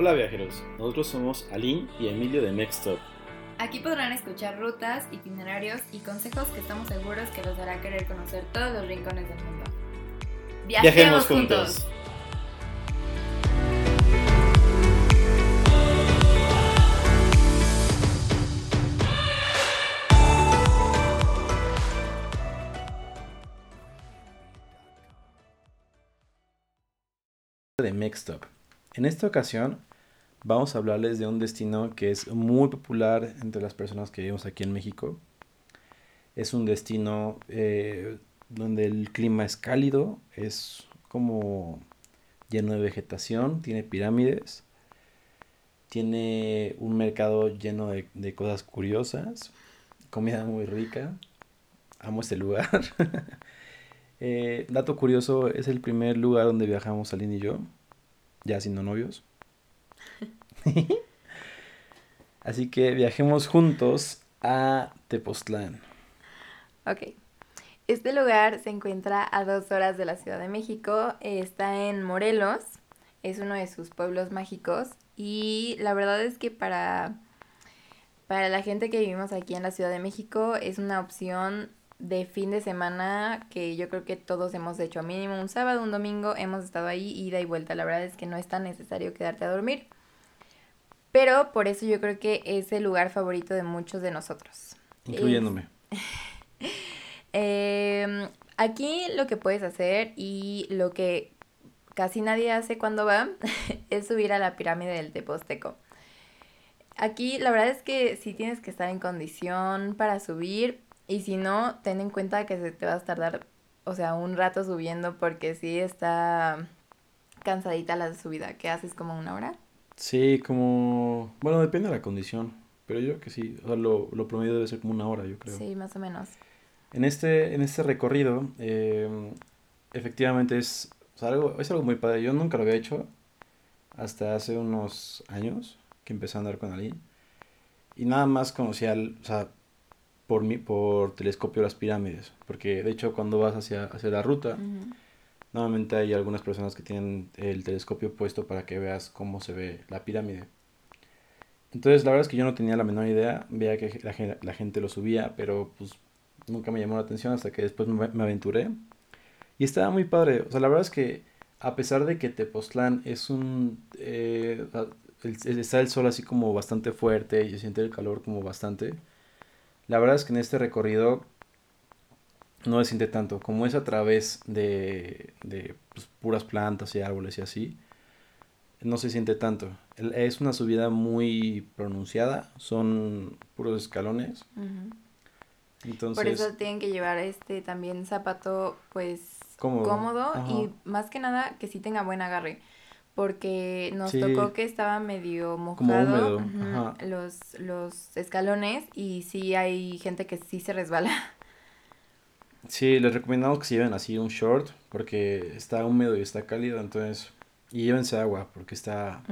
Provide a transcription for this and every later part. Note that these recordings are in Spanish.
Hola viajeros, nosotros somos Aline y Emilio de Mextop. Aquí podrán escuchar rutas, itinerarios y consejos que estamos seguros que los hará querer conocer todos los rincones del mundo. Viajemos, juntos. de Mextop. En esta ocasión vamos a hablarles de un destino que es muy popular entre las personas que vivimos aquí en México. Es un destino eh, donde el clima es cálido, es como lleno de vegetación, tiene pirámides, tiene un mercado lleno de, de cosas curiosas, comida muy rica. Amo este lugar. Eh, dato curioso, es el primer lugar donde viajamos Aline y yo, ya siendo novios. Así que viajemos juntos a Tepoztlán. Ok. Este lugar se encuentra a dos horas de la Ciudad de México, está en Morelos, es uno de sus pueblos mágicos y la verdad es que para, para la gente que vivimos aquí en la Ciudad de México es una opción de fin de semana que yo creo que todos hemos hecho mínimo un sábado, un domingo, hemos estado ahí ida y vuelta. La verdad es que no es tan necesario quedarte a dormir. Pero por eso yo creo que es el lugar favorito de muchos de nosotros. Incluyéndome. Em, aquí lo que puedes hacer y lo que casi nadie hace cuando va es subir a la pirámide del Teposteco. Aquí la verdad es que sí tienes que estar en condición para subir, y si no, ten en cuenta que se te va a tardar, o sea, un rato subiendo porque sí está cansadita la subida. ¿Qué haces como una hora? Sí, como... Bueno, depende de la condición. Pero yo creo que sí. O sea, lo, lo promedio debe ser como una hora, yo creo. Sí, más o menos. En este, en este recorrido, eh, efectivamente es, o sea, algo, es algo muy padre. Yo nunca lo había hecho hasta hace unos años que empecé a andar con alguien. Y nada más conocía, al, o sea, por, mi, por telescopio las pirámides, porque de hecho cuando vas hacia, hacia la ruta, normalmente hay algunas personas que tienen el telescopio puesto para que veas cómo se ve la pirámide. Entonces la verdad es que yo no tenía la menor idea, veía que la, gente lo subía, pero pues nunca me llamó la atención hasta que después me, aventuré. Y estaba muy padre, o sea, la verdad es que a pesar de que Tepoztlán es un... Eh, está el sol así como bastante fuerte y se siente el calor como bastante la verdad es que en este recorrido no se siente tanto, como es a través de, de pues, puras plantas y árboles y así, no se siente tanto. Es una subida muy pronunciada, son puros escalones. Entonces, Por eso tienen que llevar este también zapato pues cómodo, y más que nada que sí tenga buen agarre porque nos tocó que estaba medio mojado los, los escalones y sí hay gente que sí se resbala. Sí, les recomendamos que se lleven así un short porque está húmedo y está cálido, entonces... Y llévense agua porque está...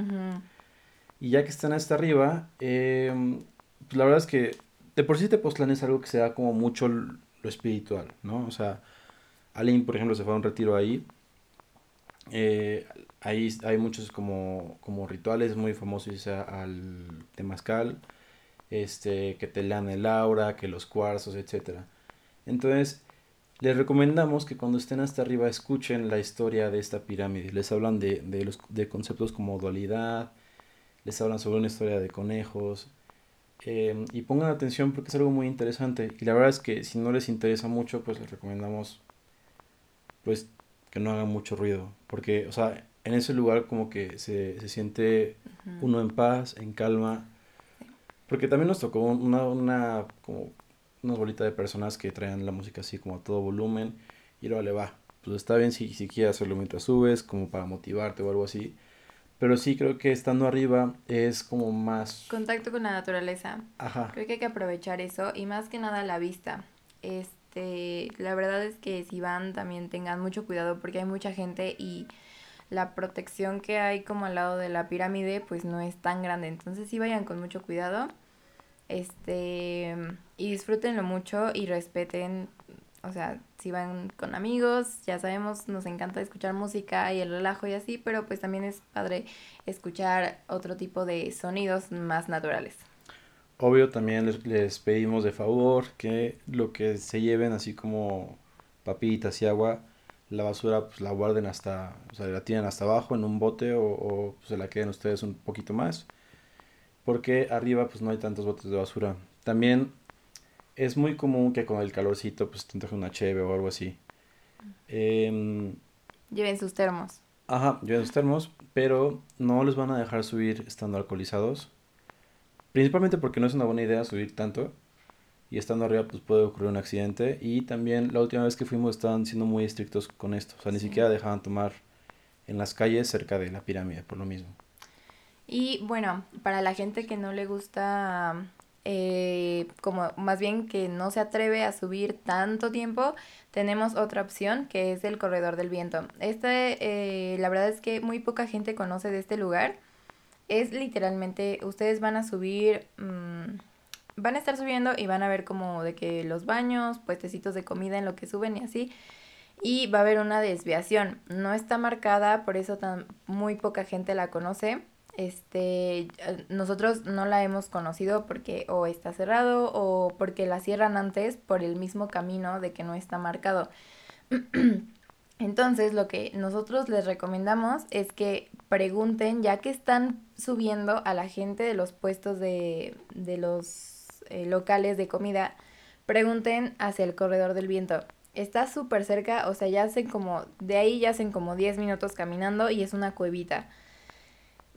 Y ya que están hasta arriba, eh, pues la verdad es que de por sí Tepoztlán es algo que se da como mucho lo espiritual, ¿no? O sea, alguien, por ejemplo, se fue a un retiro ahí. Eh, Ahí hay muchos como, como rituales muy famosos al temazcal, este, que te lean el aura, que los cuarzos, etc. Entonces, les recomendamos que cuando estén hasta arriba escuchen la historia de esta pirámide. Les hablan de, de, los, de conceptos como dualidad, les hablan sobre una historia de conejos. Em, y pongan atención porque es algo muy interesante. Y la verdad es que si no les interesa mucho, pues les recomendamos pues que no hagan mucho ruido. Porque, o sea, en ese lugar como que se, se siente uno en paz, en calma. Porque también nos tocó una, una, como una bolita de personas que traían la música así como a todo volumen y luego le va. Pues está bien si, si quieres hacerlo mientras subes, como para motivarte o algo así. Pero sí creo que estando arriba es como más... Contacto con la naturaleza. Ajá. Creo que hay que aprovechar eso y más que nada la vista. Este, la verdad es que si van también tengan mucho cuidado porque hay mucha gente y la protección que hay como al lado de la pirámide pues no es tan grande. Entonces sí vayan con mucho cuidado. Este y disfrútenlo mucho y respeten o sea, si van con amigos, ya sabemos, nos encanta escuchar música y el relajo y así, pero pues también es padre escuchar otro tipo de sonidos más naturales. Obvio, también les, les pedimos de favor que lo que se lleven, así como papitas y agua, la basura pues la guarden hasta, o sea, la tienen hasta abajo en un bote o, se la queden ustedes un poquito más. Porque arriba pues no hay tantos botes de basura. También es muy común que con el calorcito pues te antoje una cheve o algo así. Em, lleven sus termos. Ajá, lleven sus termos, pero no les van a dejar subir estando alcoholizados. Principalmente porque no es una buena idea subir tanto y estando arriba pues puede ocurrir un accidente y también la última vez que fuimos estaban siendo muy estrictos con esto, o sea, ni siquiera dejaban tomar en las calles cerca de la pirámide por lo mismo. Y bueno, para la gente que no le gusta, eh, como más bien que no se atreve a subir tanto tiempo, tenemos otra opción que es el corredor del viento. Este, eh, la verdad es que muy poca gente conoce de este lugar. Es literalmente, ustedes van a subir... Mmm, van a estar subiendo y van a ver como de que los baños, puestecitos de comida en lo que suben y así. Y va a haber una desviación. No está marcada, por eso tan muy poca gente la conoce. Este, nosotros no la hemos conocido porque o está cerrado o porque la cierran antes por el mismo camino de que no está marcado. Entonces, lo que nosotros les recomendamos es que pregunten, ya que están subiendo a la gente de los puestos de, de los eh, locales de comida, pregunten hacia el corredor del viento. Está súper cerca, o sea, ya hacen como, de ahí ya hacen como 10 minutos caminando y es una cuevita.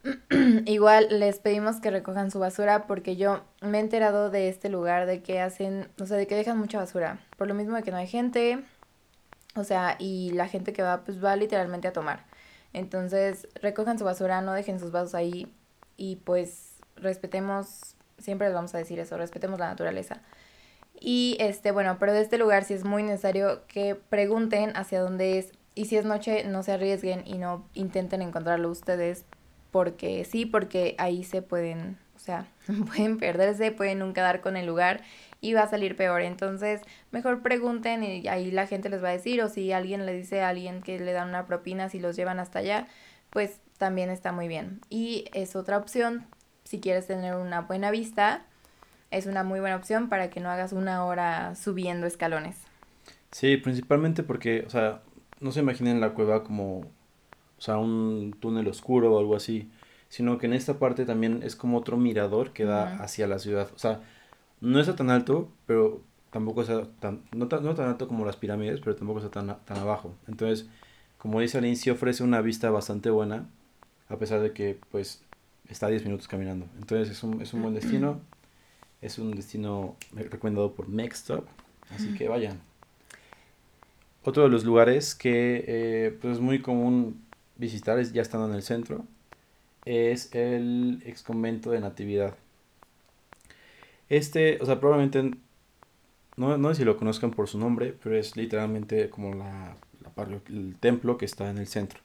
Igual les pedimos que recojan su basura porque yo me he enterado de este lugar, de que hacen, o sea, de que dejan mucha basura. Por lo mismo de que no hay gente, o sea, y la gente que va, pues va literalmente a tomar. Entonces, recojan su basura, no dejen sus vasos ahí y pues respetemos siempre les vamos a decir eso, respetemos la naturaleza. Y este, bueno, pero de este lugar sí es muy necesario que pregunten hacia dónde es. Y si es noche, no se arriesguen y no intenten encontrarlo ustedes. Porque sí, porque ahí se pueden, o sea, pueden perderse, pueden nunca dar con el lugar y va a salir peor. Entonces, mejor pregunten y ahí la gente les va a decir. O si alguien le dice a alguien que le dan una propina si los llevan hasta allá, pues también está muy bien. Y es otra opción si quieres tener una buena vista, es una muy buena opción para que no hagas una hora subiendo escalones. Sí, principalmente porque, o sea, no se imaginen la cueva como, o sea, un túnel oscuro o algo así, sino que en esta parte también es como otro mirador que da hacia la ciudad. O sea, no está tan alto, pero tampoco está tan, no, tan, no tan alto como las pirámides, pero tampoco está tan, tan abajo. Entonces, como dice Aline, sí ofrece una vista bastante buena, a pesar de que, pues, está a 10 minutos caminando. Entonces es un, es un buen destino. Es un destino recomendado por Nextstop. Así que vayan. Otro de los lugares que eh, pues es muy común visitar, es, ya estando en el centro, es el ex convento de Natividad. Este, o sea, probablemente, no, no sé si lo conozcan por su nombre, pero es literalmente como la, la el templo que está en el centro.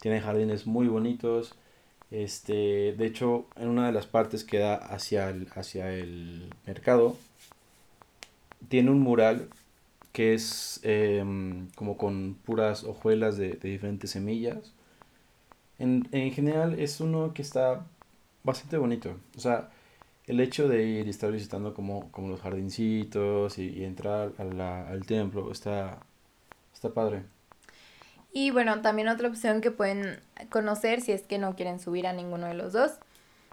Tiene jardines muy bonitos, este, de hecho, en una de las partes que da hacia el, hacia el mercado, tiene un mural que es em, como con puras hojuelas de, diferentes semillas. En, general es uno que está bastante bonito. O sea, el hecho de ir y estar visitando como, como los jardincitos y, entrar al templo está, está padre. Y bueno, también otra opción que pueden conocer si es que no quieren subir a ninguno de los dos.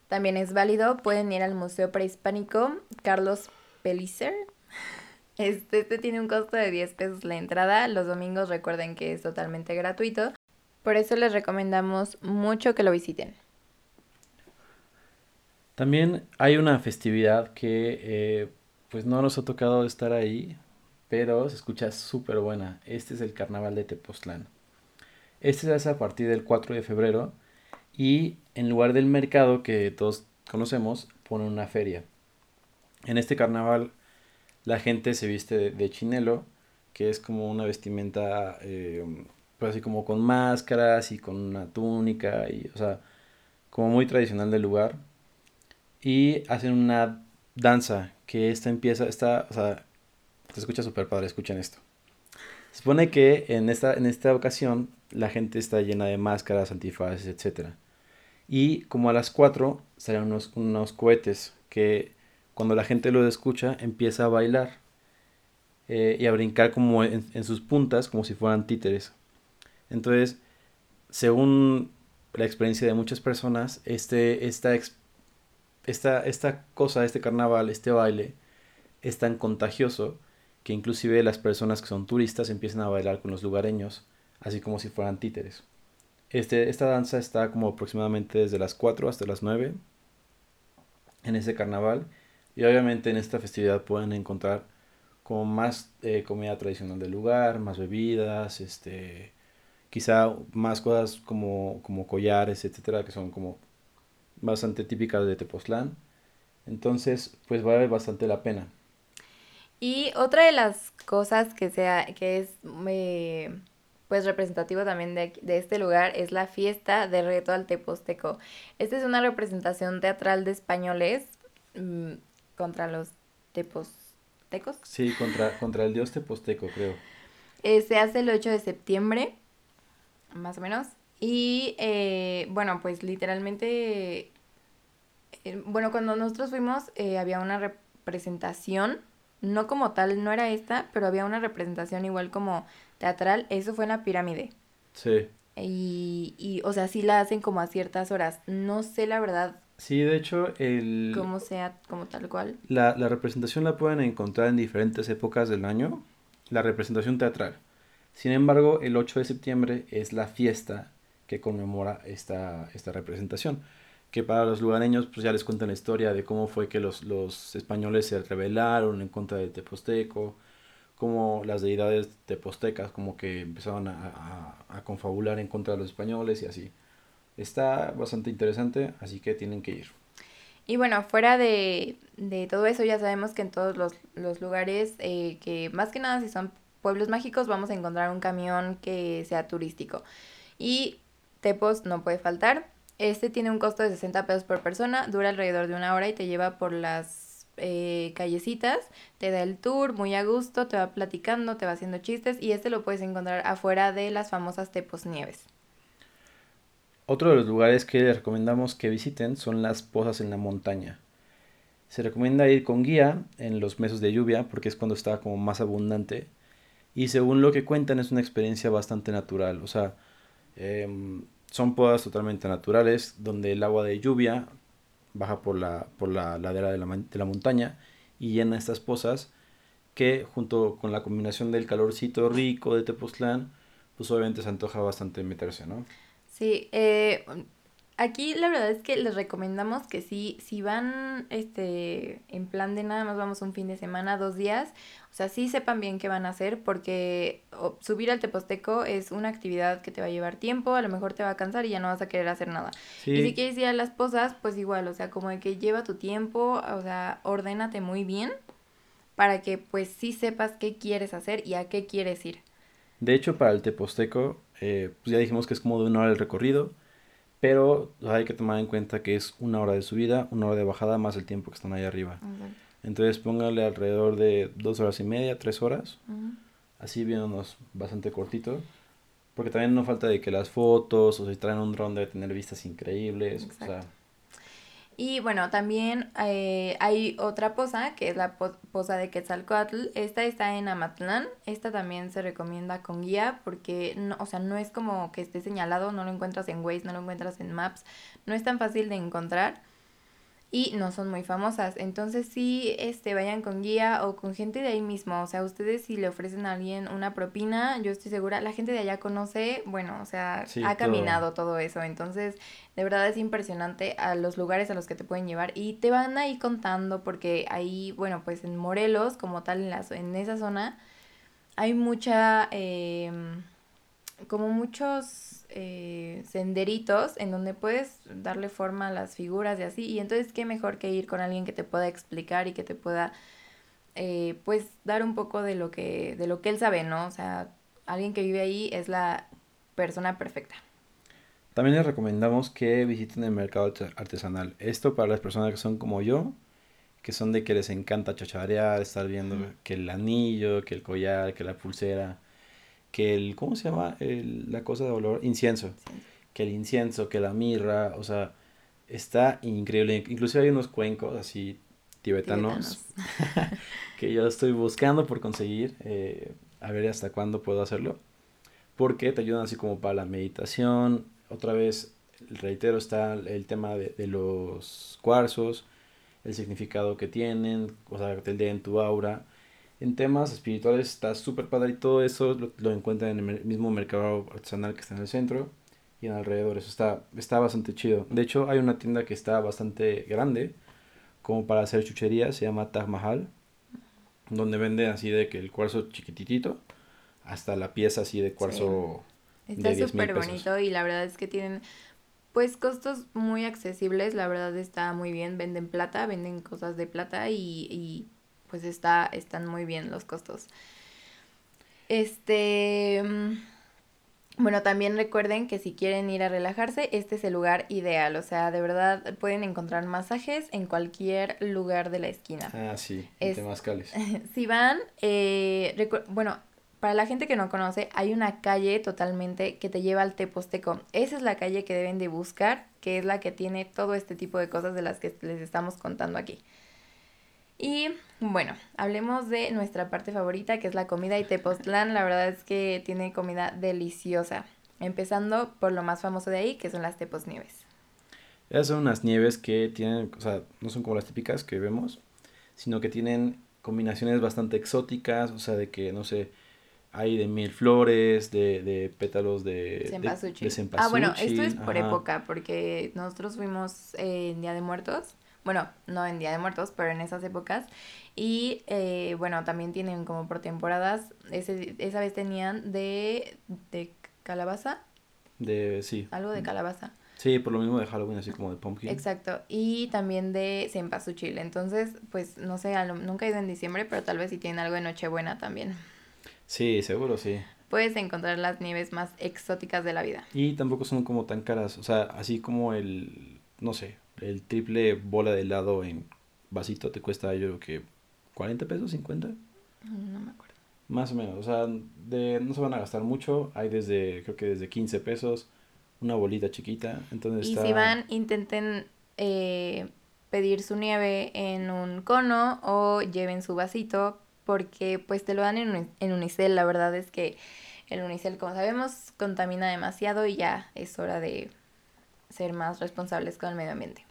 También es válido, pueden ir al Museo Prehispánico Carlos Pellicer. Este, este tiene un costo de 10 pesos la entrada. Los domingos recuerden que es totalmente gratuito. Por eso les recomendamos mucho que lo visiten. También hay una festividad que eh, pues no nos ha tocado estar ahí, pero se escucha súper buena. Este es el Carnaval de Tepoztlán. Este se hace a partir del 4 de febrero y en lugar del mercado que todos conocemos, pone una feria. En este carnaval la gente se viste de, chinelo, que es como una vestimenta, eh, pues así como con máscaras y con una túnica, y, o sea, como muy tradicional del lugar. Y hacen una danza, que esta empieza, esta, o sea, Se escucha súper padre, escuchen esto. Se supone que en esta, en esta ocasión la gente está llena de máscaras, antifaces, etc. Y como a las 4 salen unos, unos cohetes que cuando la gente lo escucha empieza a bailar eh, y a brincar como en, sus puntas como si fueran títeres. Entonces, según la experiencia de muchas personas, este, esta, esta, esta cosa, este carnaval, este baile, es tan contagioso que inclusive las personas que son turistas empiezan a bailar con los lugareños, así como si fueran títeres. Este, esta danza está como aproximadamente desde las 4 hasta las 9 en ese carnaval y obviamente en esta festividad pueden encontrar como más eh, comida tradicional del lugar, más bebidas, este, quizá más cosas como, como collares, etcétera, que son como bastante típicas de Tepoztlán. Entonces, pues vale bastante la pena. Y otra de las cosas que sea, que es eh, pues representativo también de, de, este lugar es la fiesta de reto al teposteco. Esta es una representación teatral de españoles mmm, contra los tepostecos. Sí, contra, contra el dios teposteco, creo. Eh, se hace el 8 de septiembre, más o menos. Y eh, bueno, pues literalmente, eh, bueno, cuando nosotros fuimos eh, había una representación, no como tal, no era esta, pero había una representación igual como teatral, eso fue en la pirámide. Sí. Y, y, o sea, sí la hacen como a ciertas horas. No sé la verdad. Sí, de hecho, el... Como sea, como tal cual. La, la representación la pueden encontrar en diferentes épocas del año. La representación teatral. Sin embargo, el 8 de septiembre es la fiesta que conmemora esta, esta representación. Que para los lugareños pues ya les cuentan la historia de cómo fue que los, los españoles se rebelaron en contra de Teposteco, cómo las deidades tepostecas como que empezaron a, a, a confabular en contra de los españoles y así. Está bastante interesante, así que tienen que ir. Y bueno, fuera de, de todo eso, ya sabemos que en todos los, los lugares, eh, que más que nada si son pueblos mágicos, vamos a encontrar un camión que sea turístico. Y Tepos no puede faltar. Este tiene un costo de 60 pesos por persona, dura alrededor de una hora y te lleva por las eh, callecitas, te da el tour muy a gusto, te va platicando, te va haciendo chistes y este lo puedes encontrar afuera de las famosas Tepos Nieves. Otro de los lugares que les recomendamos que visiten son las pozas en la montaña. Se recomienda ir con guía en los meses de lluvia porque es cuando está como más abundante y según lo que cuentan es una experiencia bastante natural, o sea, eh, son podas totalmente naturales donde el agua de lluvia baja por la, por la ladera de la, de la montaña y llena estas pozas que junto con la combinación del calorcito rico de Tepoztlán, pues obviamente se antoja bastante meterse, ¿no? Sí, eh, aquí la verdad es que les recomendamos que si, si van este, en plan de nada más vamos un fin de semana, dos días, o sea, sí sepan bien qué van a hacer porque subir al Teposteco es una actividad que te va a llevar tiempo, a lo mejor te va a cansar y ya no vas a querer hacer nada. Sí. Y si quieres ir a las posas, pues igual, o sea, como de que lleva tu tiempo, o sea, ordénate muy bien para que pues sí sepas qué quieres hacer y a qué quieres ir. De hecho, para el Teposteco, eh, pues ya dijimos que es como de una hora el recorrido pero hay que tomar en cuenta que es una hora de subida, una hora de bajada más el tiempo que están ahí arriba. Okay. Entonces póngale alrededor de dos horas y media, tres horas. Uh -huh. Así viéndonos bastante cortito. Porque también no falta de que las fotos o si traen un dron debe tener vistas increíbles. Exacto. O sea, y bueno, también eh, hay otra poza, que es la po poza de Quetzalcoatl. Esta está en Amatlán. Esta también se recomienda con guía porque, no, o sea, no es como que esté señalado, no lo encuentras en Waze, no lo encuentras en Maps. No es tan fácil de encontrar y no son muy famosas. Entonces sí, este, vayan con guía o con gente de ahí mismo. O sea, ustedes si le ofrecen a alguien una propina, yo estoy segura, la gente de allá conoce, bueno, o sea, sí, ha caminado todo. todo eso. Entonces, de verdad es impresionante a los lugares a los que te pueden llevar y te van ahí contando porque ahí, bueno, pues en Morelos, como tal, en, la, en esa zona, hay mucha... Eh, como muchos eh, senderitos en donde puedes darle forma a las figuras y así. Y entonces, qué mejor que ir con alguien que te pueda explicar y que te pueda, eh, pues, dar un poco de lo que, de lo que él sabe, ¿no? O sea, alguien que vive ahí es la persona perfecta. También les recomendamos que visiten el mercado artesanal. Esto para las personas que son como yo, que son de que les encanta chacharear, estar viendo que el anillo, que el collar, que la pulsera, que el, ¿cómo se llama? El, la cosa de olor, incienso. Que el incienso, que la mirra, o sea, está increíble. Inclusive hay unos cuencos así tibetanos, que yo estoy buscando por conseguir, eh, a ver hasta cuándo puedo hacerlo, porque te ayudan así como para la meditación. Otra vez, reitero, está el tema de, de los cuarzos, el significado que tienen, o sea, el de en tu aura. En temas espirituales está súper padre y todo eso lo, lo, encuentran en el mismo mercado artesanal que está en el centro y en alrededor. Eso está, está bastante chido. De hecho, hay una tienda que está bastante grande como para hacer chucherías, se llama Taj Mahal, donde venden así de que el cuarzo chiquititito hasta la pieza así de cuarzo. Está súper bonito y la verdad es que tienen pues costos muy accesibles, la verdad está muy bien, venden plata, venden cosas de plata y, y pues está, están muy bien los costos. Este, mm, bueno, también recuerden que si quieren ir a relajarse, este es el lugar ideal, o sea, de verdad pueden encontrar masajes en cualquier lugar de la esquina. Ah, sí, en Temazcales. si van, eh, bueno, para la gente que no conoce, hay una calle totalmente que te lleva al Teposteco. Esa es la calle que deben de buscar, que es la que tiene todo este tipo de cosas de las que les estamos contando aquí. Y bueno, hablemos de nuestra parte favorita, que es la comida y Tepoztlán. La verdad es que tiene comida deliciosa. Empezando por lo más famoso de ahí, que son las Tepos Nieves. Esas son unas nieves que tienen, o sea, no son como las típicas que vemos, sino que tienen combinaciones bastante exóticas, o sea, de que, no sé, hay de mil flores, de, de pétalos de cempasúchil. De, Ah, bueno, esto es por época, porque nosotros fuimos en Día de Muertos. Bueno, no en Día de Muertos, pero en esas épocas. Y eh, bueno, también tienen como por temporadas. Ese, esa vez tenían de, de calabaza. De, sí. Algo de calabaza. Sí, por lo mismo de Halloween, así como de pumpkin. Exacto. Y también de cempasúchil. Entonces, pues no sé, nunca he ido en diciembre, pero tal vez si tienen algo de Nochebuena también. Sí, seguro, sí. Puedes encontrar las nieves más exóticas de la vida. Y tampoco son como tan caras, o sea, así como el, no sé, el triple bola de helado en vasito te cuesta yo creo que 40 pesos, 50. Mm, no me acuerdo. Más o menos, o sea, de, no se van a gastar mucho, hay desde, creo que desde 15 pesos, una bolita chiquita, entonces Y si van, intenten eh, pedir su nieve en un cono o lleven su vasito porque pues te lo dan en, en unicel. La verdad es que el unicel, como sabemos, contamina demasiado y ya es hora de ser más responsables con el medio ambiente.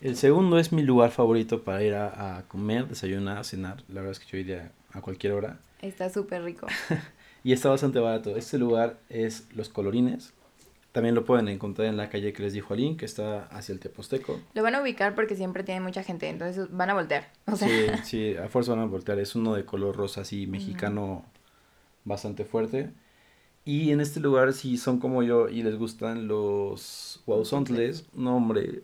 El segundo es mi lugar favorito para ir a, comer, desayunar, cenar. La verdad es que yo iría a cualquier hora. Está súper rico. y está bastante barato. Este lugar es Los Colorines. También lo pueden encontrar en la calle que les dijo Aline, que está hacia el Teposteco. Lo van a ubicar porque siempre tiene mucha gente, entonces van a voltear. Sí, sí, a fuerza van a voltear. Es uno de color rosa, así, mexicano, bastante fuerte. Y en este lugar, si son como yo y les gustan los guauzontles, no hombre,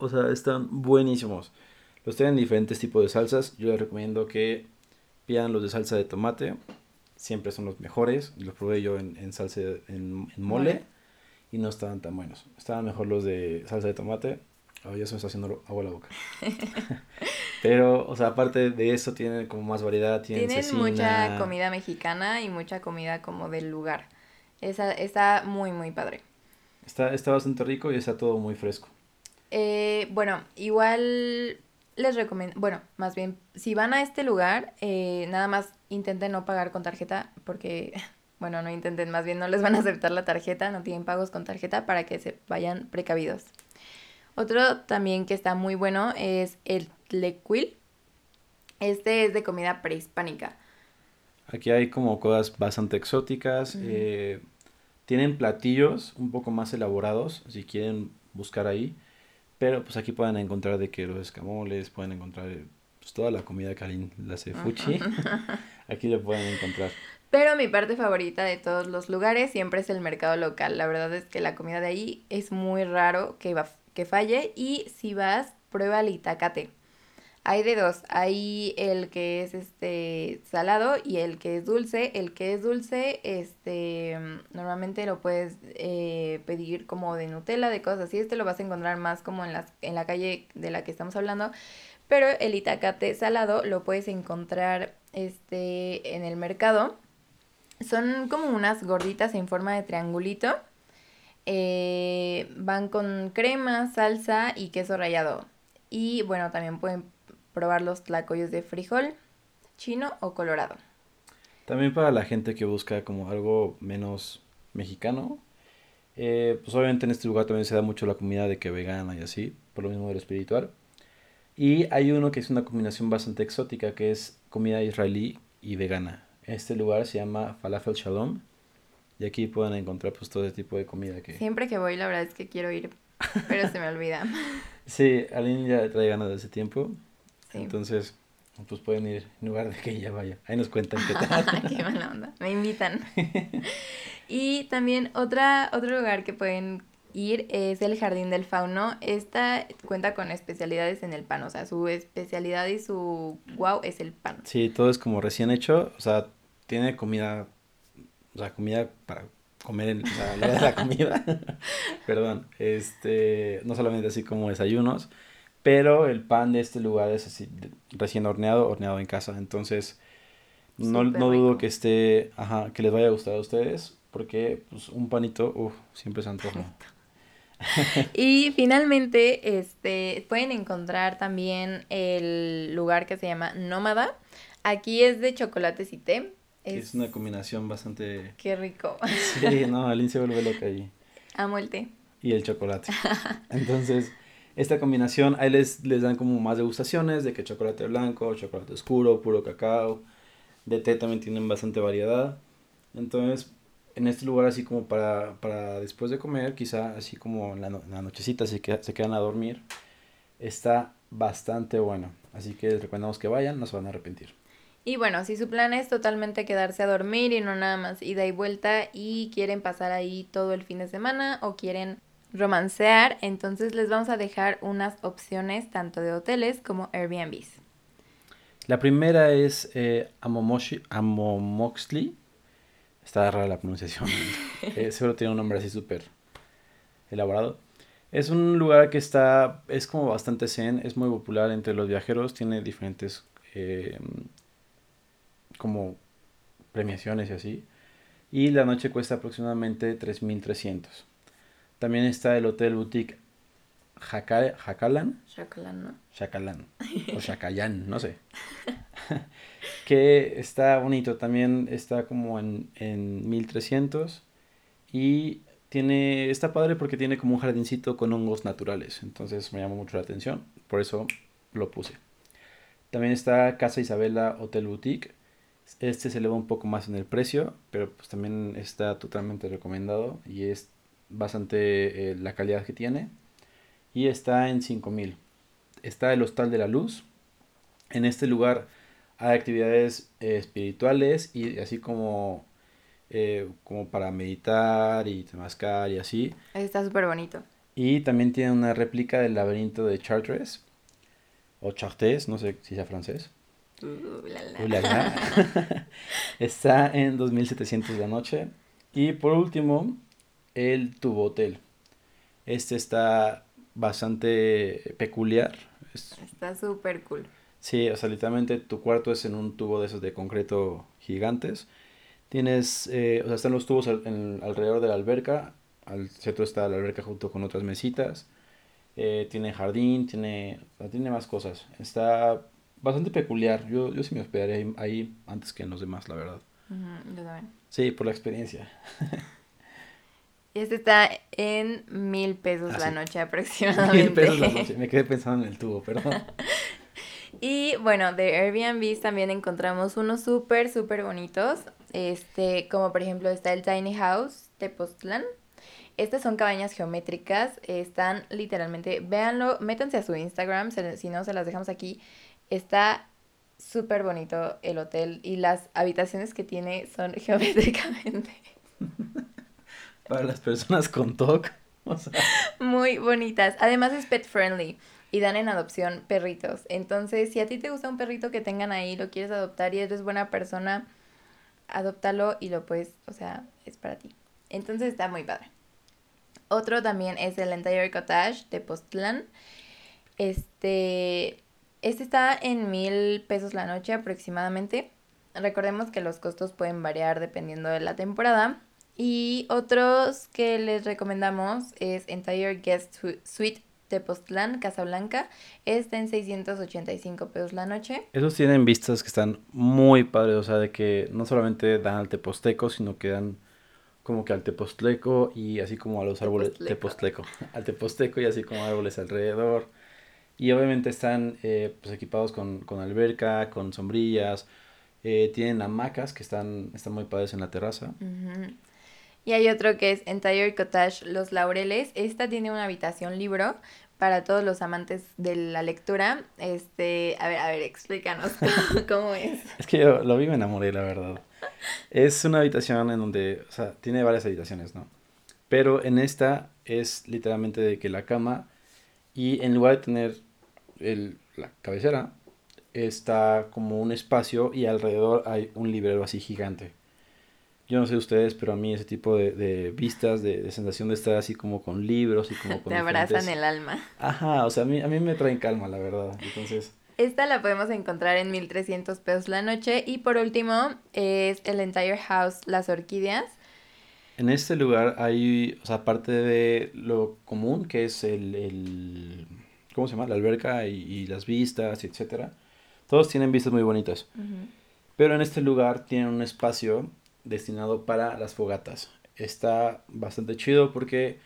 o sea, están buenísimos. Los tienen diferentes tipos de salsas. Yo les recomiendo que pidan los de salsa de tomate. Siempre son los mejores. Los probé yo en, salsa, en, mole y no estaban tan buenos. Estaban mejor los de salsa de tomate. Oh, ya se me está haciendo agua la boca. Pero, o sea, aparte de eso, tienen como más variedad. Tienen, tienen mucha comida mexicana y mucha comida como del lugar. Esa, está muy, muy padre. Está, está bastante rico y está todo muy fresco. Eh, bueno, igual les recomiendo, bueno, más bien, si van a este lugar, eh, nada más intenten no pagar con tarjeta porque bueno, no intenten, más bien no les van a aceptar la tarjeta, no tienen pagos con tarjeta para que se vayan precavidos. Otro también que está muy bueno es el tlequil. Este es de comida prehispánica. Aquí hay como cosas bastante exóticas. Eh, tienen platillos un poco más elaborados, si quieren buscar ahí. Pero pues aquí pueden encontrar de que los escamoles, pueden encontrar pues, toda la comida que alguien la hace fuchi. aquí lo pueden encontrar. Pero mi parte favorita de todos los lugares siempre es el mercado local. La verdad es que la comida de ahí es muy raro que, que falle. Y si vas, prueba el itacate. Hay de dos, hay el que es este salado y el que es dulce. El que es dulce, este, normalmente lo puedes eh, pedir como de Nutella, de cosas así. Este lo vas a encontrar más como en, las, en la calle de la que estamos hablando. Pero el itacate salado lo puedes encontrar este, en el mercado. Son como unas gorditas en forma de triangulito. Eh, van con crema, salsa y queso rallado. Y bueno, también pueden probar los tlacoyos de frijol, chino o colorado. También para la gente que busca como algo menos mexicano, eh, pues obviamente en este lugar también se da mucho la comida de que vegana y así, por lo mismo de lo espiritual. Y hay uno que es una combinación bastante exótica, que es comida israelí y vegana. Este lugar se llama Falafel Shalom. Y aquí pueden encontrar pues todo ese tipo de comida que... Siempre que voy, la verdad es que quiero ir, pero se me olvida. sí, Aline ya trae ganas de ese tiempo. Entonces, pues pueden ir en lugar de que ella vaya. Ahí nos cuentan qué tal. qué mala onda. Me invitan. y también otra, otro lugar que pueden ir es el Jardín del Fauno. Esta cuenta con especialidades en el pan. O sea, su especialidad y su wow es el pan. Sí, todo es como recién hecho. O sea, tiene comida. O sea, comida para comer en o sea, la, la comida. Perdón. Este, no solamente así como desayunos pero el pan de este lugar es así, recién horneado, horneado en casa. Entonces, no, no dudo que esté, ajá, que les vaya a gustar a ustedes, porque pues, un panito, uff, siempre se antoja. y finalmente, este, pueden encontrar también el lugar que se llama Nómada. Aquí es de chocolates y té. Es, una combinación bastante... Qué rico. Sí, no, Aline se vuelve loca ahí. Amo el té. Y el chocolate. Entonces, esta combinación, ahí les, les dan como más degustaciones de que chocolate blanco, chocolate oscuro, puro cacao. De té también tienen bastante variedad. Entonces, en este lugar así como para, para después de comer, quizá así como en la, nochecita así que se quedan a dormir, está bastante bueno. Así que les recomendamos que vayan, no se van a arrepentir. Y bueno, si su plan es totalmente quedarse a dormir y no nada más ida y vuelta y quieren pasar ahí todo el fin de semana o quieren romancear, entonces les vamos a dejar unas opciones tanto de hoteles como Airbnbs. La primera es eh, Amomoxley. Está rara la pronunciación. eh, seguro tiene un nombre así súper elaborado. Es un lugar que está, es como bastante zen, es muy popular entre los viajeros, tiene diferentes eh, como premiaciones y así. Y la noche cuesta aproximadamente 3.300. También está el Hotel Boutique Jacalan. Jacalan, ¿no? Jacalan. O Jacayán, no sé. que está bonito. También está como en, en 1300. Y tiene, está padre porque tiene como un jardincito con hongos naturales. Entonces me llamó mucho la atención. Por eso lo puse. También está Casa Isabela Hotel Boutique. Este se eleva un poco más en el precio, pero pues también está totalmente recomendado y es bastante eh, la calidad que tiene. Y está en 5000. Está el Hostal de la Luz. En este lugar hay actividades eh, espirituales y así como, eh, como para meditar y temascar y así. Está súper bonito. Y también tiene una réplica del laberinto de Chartres. O Chartres, no sé si sea francés. Uh, Está en 2700 de la noche. Y por último, el tubo hotel. Este está bastante peculiar. Está súper cool. Sí, o sea, literalmente tu cuarto es en un tubo de esos de concreto gigantes. Tienes, eh, o sea, están los tubos alrededor de la alberca. Al centro está la alberca junto con otras mesitas. Eh, tiene jardín, tiene, tiene más cosas. Está bastante peculiar. Yo, yo sí me hospedaría ahí, antes que en los demás, la verdad. yo también. Sí, por la experiencia. Este está en mil pesos la noche aproximadamente. Mil pesos la noche. Me quedé pensando en el tubo, perdón. y bueno, de Airbnb también encontramos unos súper, súper bonitos. Este, como por ejemplo está el Tiny House de Postlan. Estas son cabañas geométricas, están literalmente, véanlo, métanse a su Instagram, si no se las dejamos aquí. Está súper bonito el hotel y las habitaciones que tiene son geométricamente para las personas con TOC. Muy bonitas. Además es pet friendly. y dan en adopción perritos. Entonces, si a ti te gusta un perrito que tengan ahí, lo quieres adoptar y eres buena persona, adóptalo y lo puedes, o sea, es para ti. Entonces está muy padre. Otro también es el Entire Cottage de Postlan. Este, este está en mil pesos la noche aproximadamente. Recordemos que los costos pueden variar dependiendo de la temporada. Y otros que les recomendamos es Entire Guest Suite Tepoztlán, Casablanca, está en 685 pesos la noche. Esos tienen vistas que están muy padres, o sea, de que no solamente dan al Teposteco, sino que dan como que al Tepostleco y así como a los árboles Tepostleco, al Teposteco y así como árboles alrededor. Y obviamente están eh, pues equipados con, con, alberca, con sombrillas, eh, tienen hamacas que están, están muy padres en la terraza. Y hay otro que es Entire Cottage Los Laureles. Esta tiene una habitación libro para todos los amantes de la lectura. Este, a ver, a ver, explícanos cómo es. Es que yo lo vi me enamoré, la verdad. Es una habitación en donde, o sea, tiene varias habitaciones, ¿no? Pero en esta es literalmente de que la cama y en lugar de tener el, la cabecera, está como un espacio y alrededor hay un librero así gigante. Yo no sé ustedes, pero a mí ese tipo de, vistas, de, sensación de estar así como con libros y como con... Te abrazan el alma. Aja, o sea, a mí, a mí me traen calma, la verdad. Entonces... Esta la podemos encontrar en 1300 pesos la noche. Y por último es el Entire House Las Orquídeas. En este lugar hay, o sea, aparte de lo común, que es el, el ¿cómo se llama? La alberca y, las vistas, etcétera. Todos tienen vistas muy bonitas. Pero en este lugar tienen un espacio destinado para las fogatas. Está bastante chido porque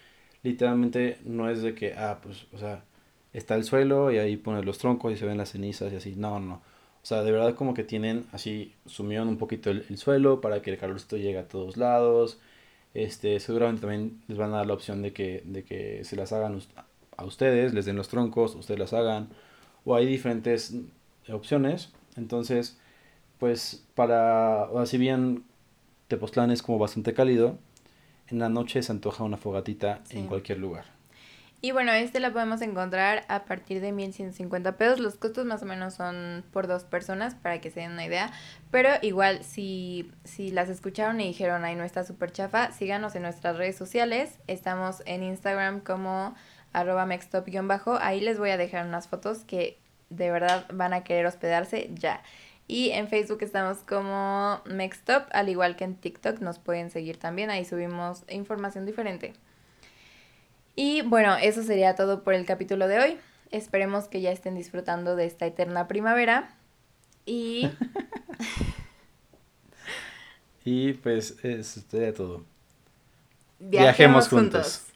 literalmente no es de que, ah, pues, o sea, está el suelo y ahí pones los troncos y se ven las cenizas y así. No, no. O sea, de verdad como que tienen así, sumieron un poquito el, suelo para que el calorcito llegue a todos lados. Este, seguramente también les van a dar la opción de que, de que se las hagan a ustedes, les den los troncos, ustedes las hagan. O hay diferentes opciones. Entonces, pues para, o si bien Tepoztlán es como bastante cálido. En la noche se antoja una fogatita en cualquier lugar. Y bueno, este la podemos encontrar a partir de 1150 pesos. Los costos más o menos son por dos personas, para que se den una idea. Pero igual, si, si las escucharon y dijeron, ay, no está súper chafa, síganos en nuestras redes sociales. Estamos en Instagram como arroba mextop-bajo. Ahí les voy a dejar unas fotos que de verdad van a querer hospedarse ya. Y en Facebook estamos como Mextop, al igual que en TikTok nos pueden seguir también, ahí subimos información diferente. Y bueno, eso sería todo por el capítulo de hoy. Esperemos que ya estén disfrutando de esta eterna primavera. Y... y pues eso sería todo. Viajemos, juntos.